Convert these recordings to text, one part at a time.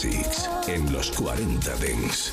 Classics en los 40 Dents.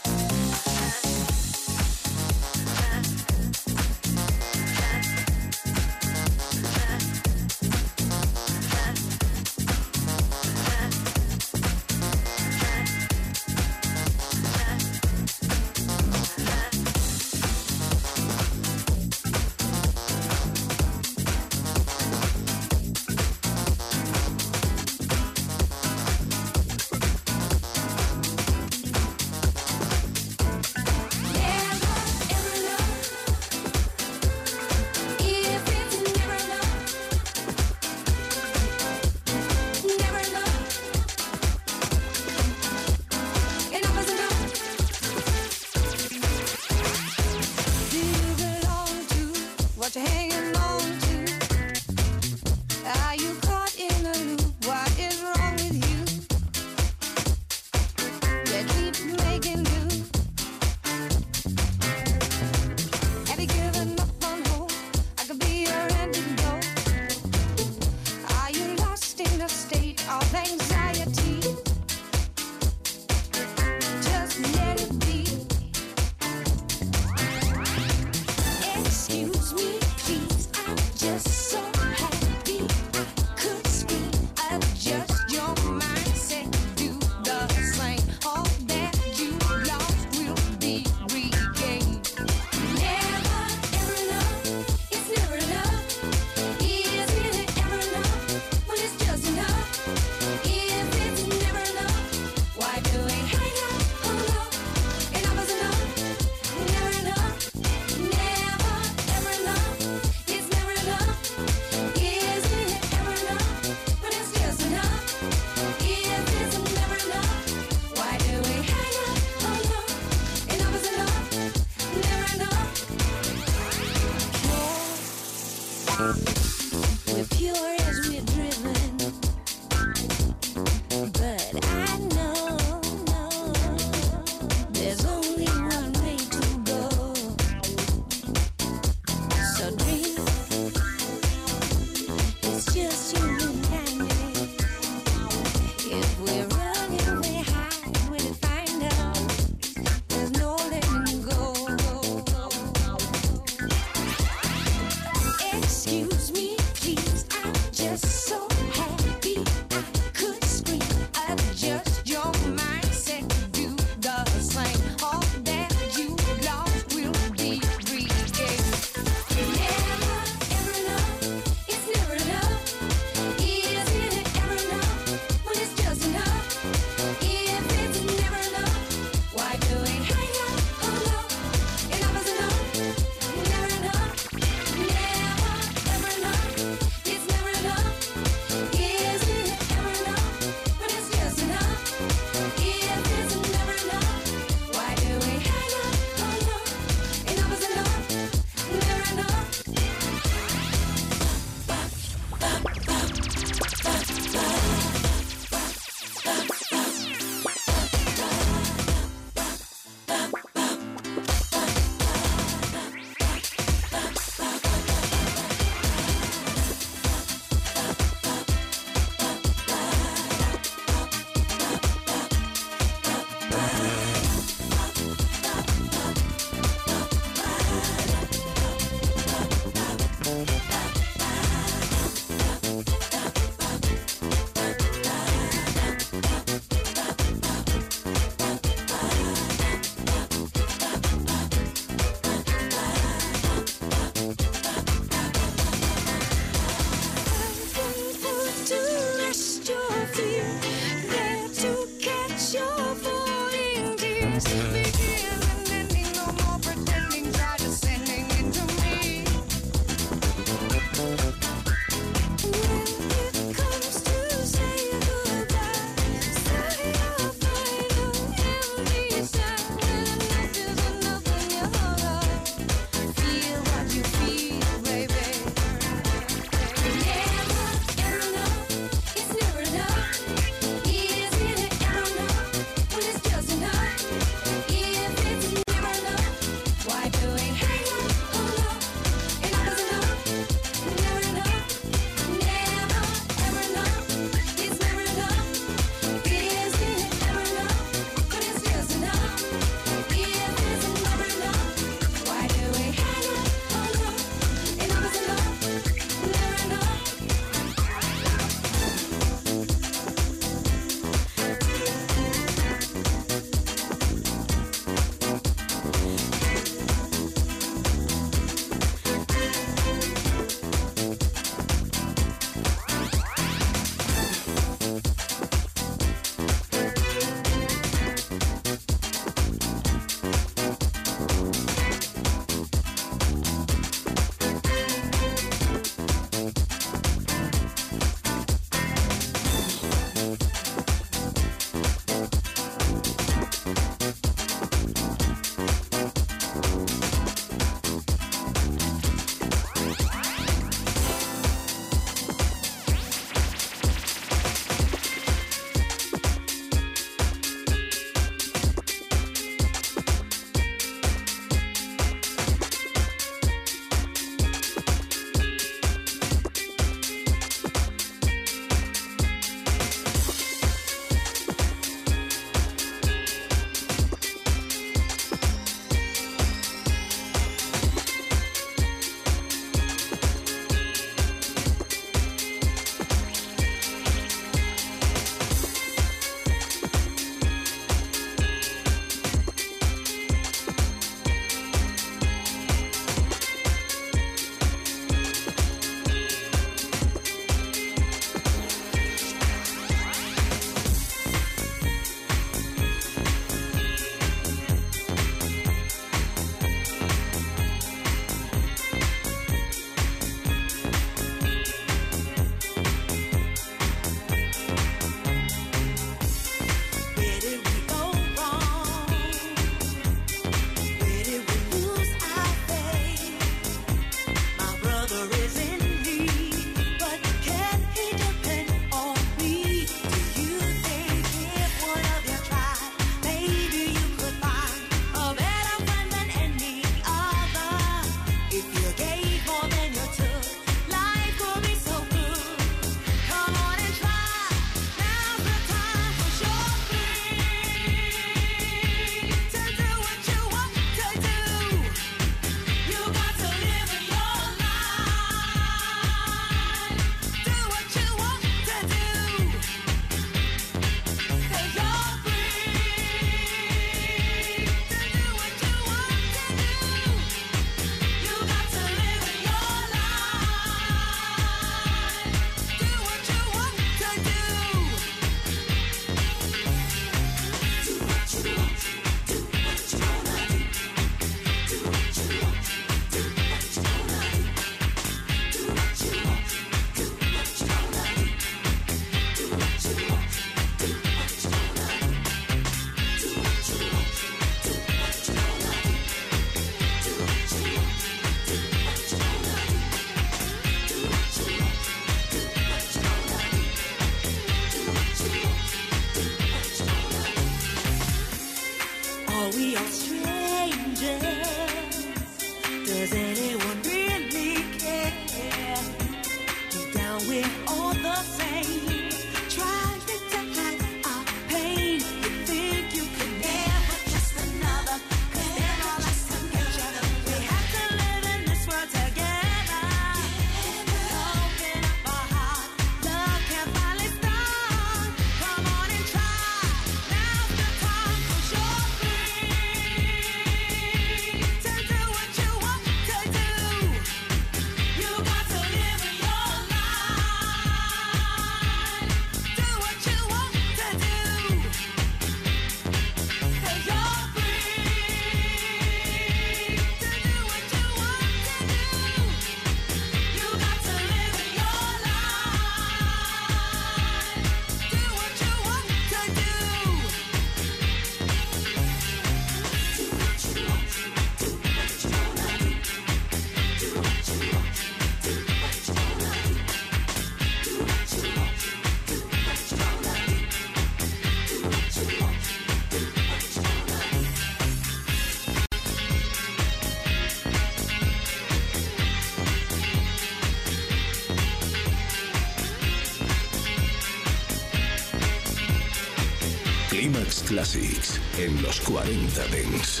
Classics en los 40 Dents.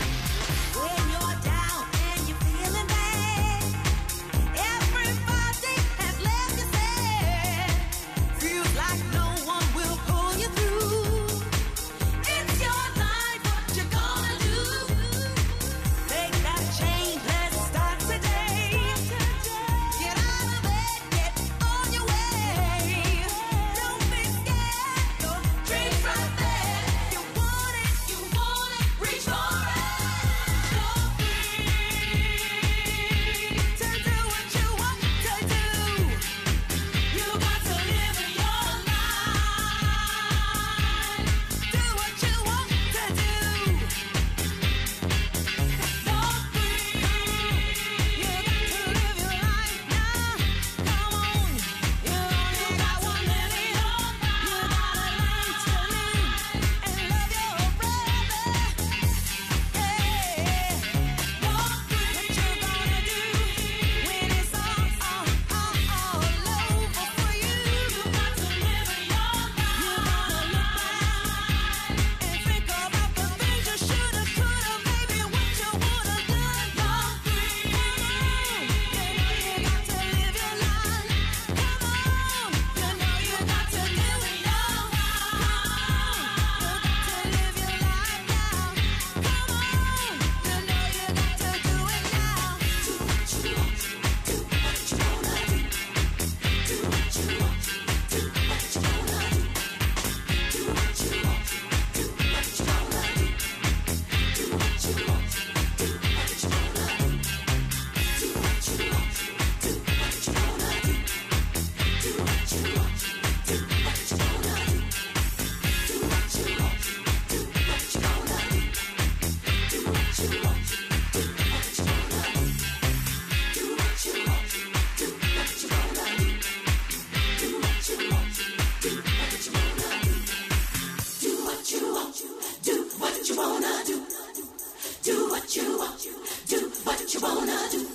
you want, do what you wanna do.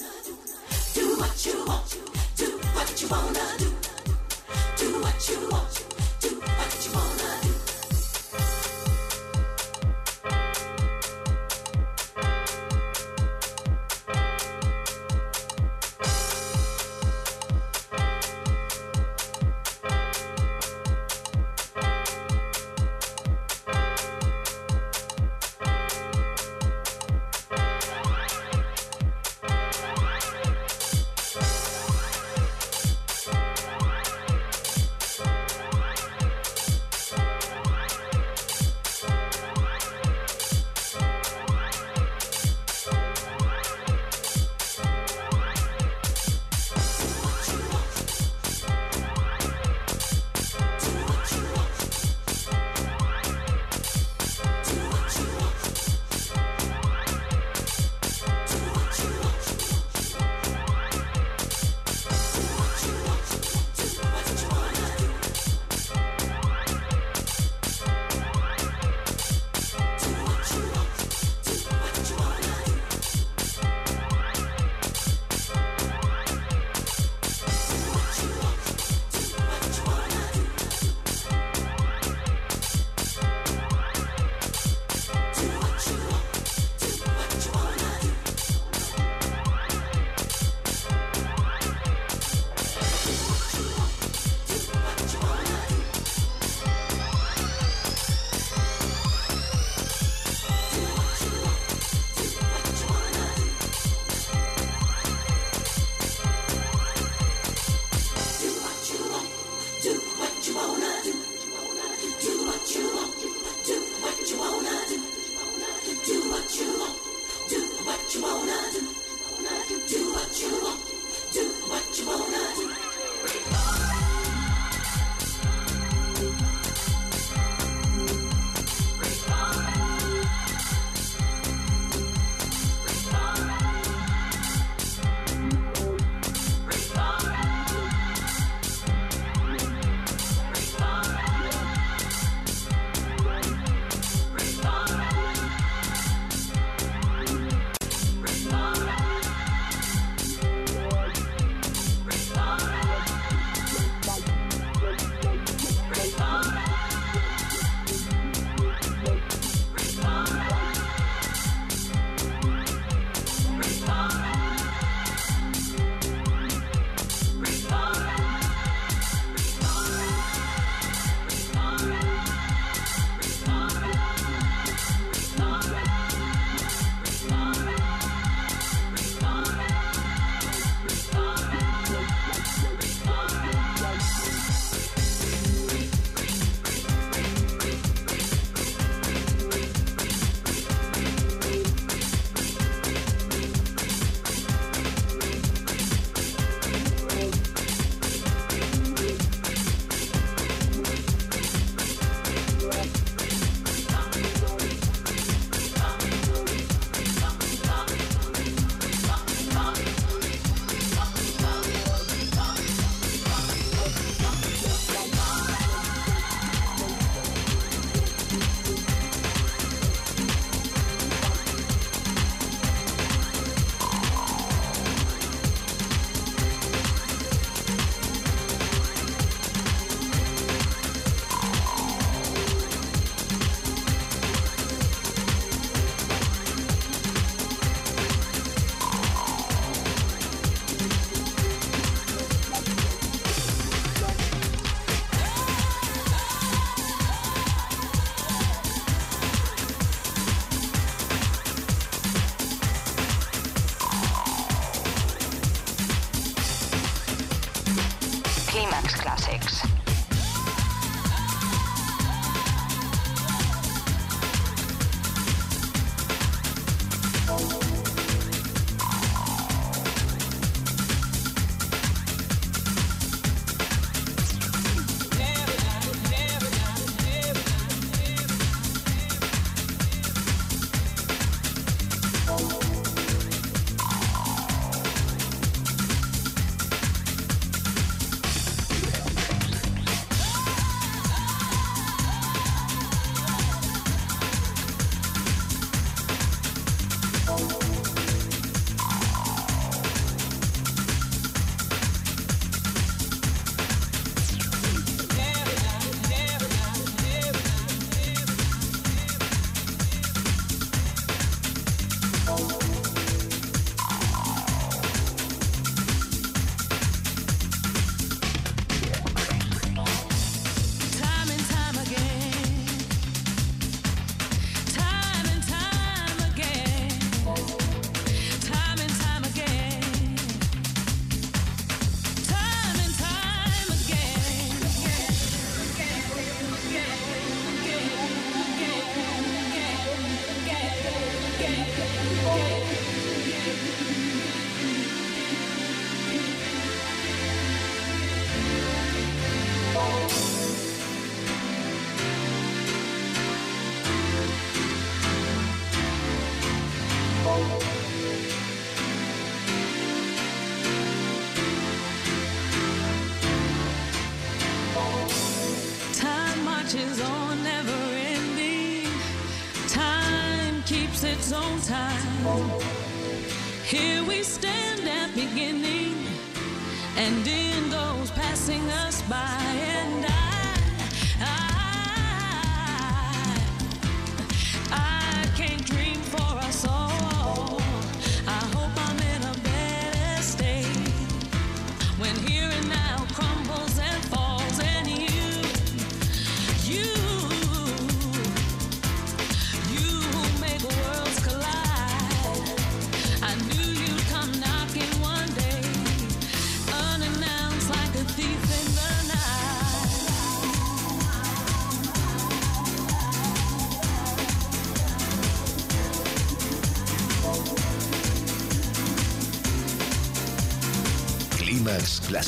Do what you want, do what you wanna do. Do what you want. do what you wanna do. Do what you wanna do.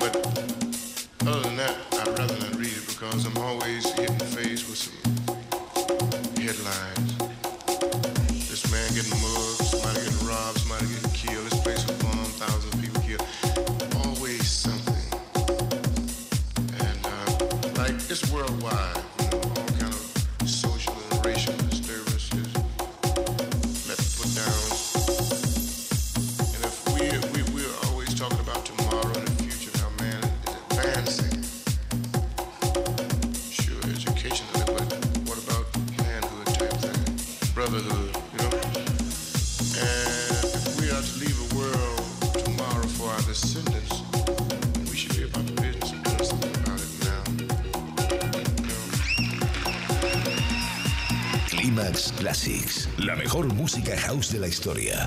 but other than that, I'd rather not read it because I'm always. música house de la historia.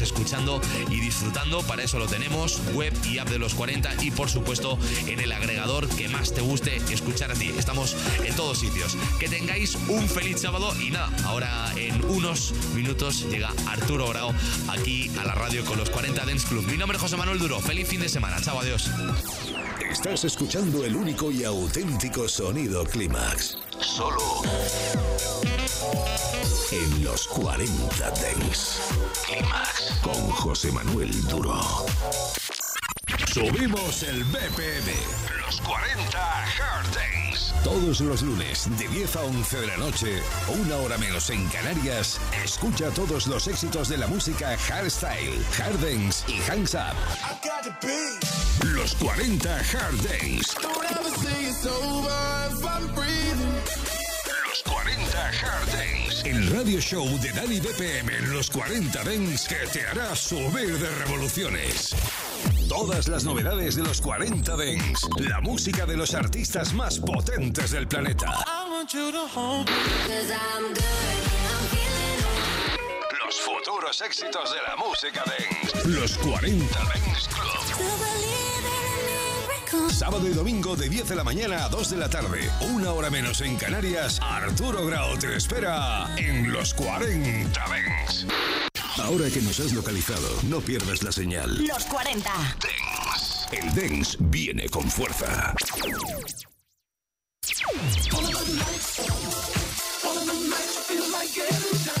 escuchando y disfrutando. Para eso lo tenemos, web y app de los 40 y por supuesto en el agregador que más te guste escuchar a ti. Estamos en todos sitios. Que tengáis un feliz sábado y nada, ahora en unos minutos llega Arturo Grau aquí a la radio con los 40 Dance Club. Mi nombre es José Manuel Duro. Feliz fin de semana. Chao, adiós. Estás escuchando el único y auténtico sonido Clímax. Solo en los 40 Dents. Clímax con José Manuel Duro. Subimos el BPM. Los 40 Hard Dents. Todos los lunes, de 10 a 11 de la noche, una hora menos en Canarias, escucha todos los éxitos de la música hardstyle, hard dance y hands up. Los 40 Hard Dents. Los 40 Hard Dents. El radio show de Dani BPM en los 40 Dents que te hará subir de revoluciones. Todas las novedades de los 40 Dents. La música de los artistas más potentes del planeta. Los futuros éxitos de la música Dents. Los 40 Dents Club. Sábado y domingo de 10 de la mañana a 2 de la tarde. Una hora menos en Canarias. Arturo Grau te espera en los 40 Dents. Ahora que nos has localizado, no pierdas la señal. Los 40. Dance. El Dance viene con fuerza. Ahora que nos